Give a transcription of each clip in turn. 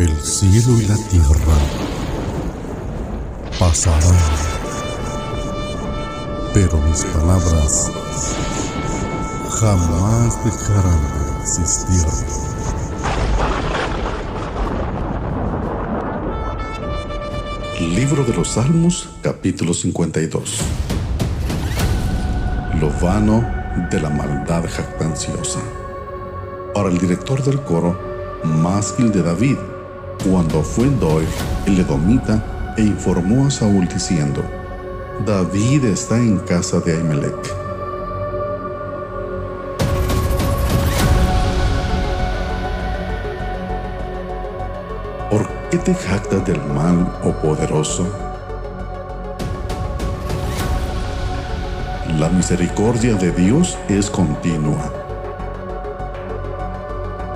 El cielo y la tierra pasarán, pero mis palabras jamás dejarán de existir. Libro de los Salmos, capítulo 52. Lo vano de la maldad jactanciosa. Para el director del coro, másquil de David, cuando fue Doeg, el edomita, e informó a Saúl diciendo, David está en casa de Ahimelech. ¿Por qué te jactas del mal, oh poderoso? La misericordia de Dios es continua.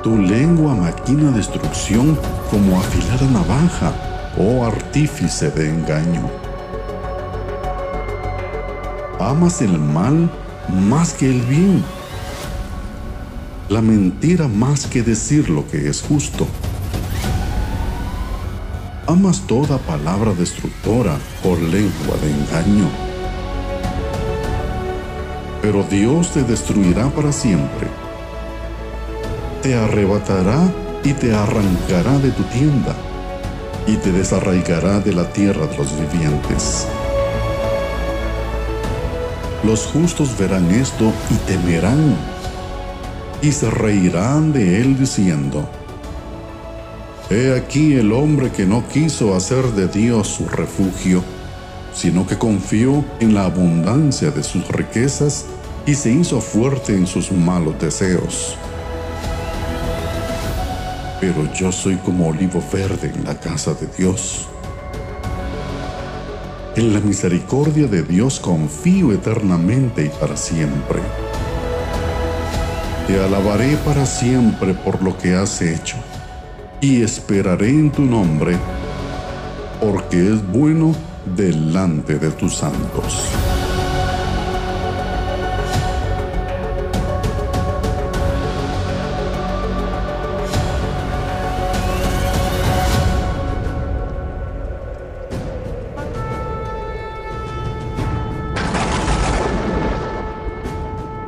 Tu lengua maquina destrucción como afilada navaja, oh artífice de engaño. Amas el mal más que el bien, la mentira más que decir lo que es justo. Amas toda palabra destructora por lengua de engaño. Pero Dios te destruirá para siempre. Te arrebatará y te arrancará de tu tienda y te desarraigará de la tierra de los vivientes. Los justos verán esto y temerán y se reirán de él diciendo, He aquí el hombre que no quiso hacer de Dios su refugio, sino que confió en la abundancia de sus riquezas y se hizo fuerte en sus malos deseos. Pero yo soy como olivo verde en la casa de Dios. En la misericordia de Dios confío eternamente y para siempre. Te alabaré para siempre por lo que has hecho y esperaré en tu nombre, porque es bueno delante de tus santos.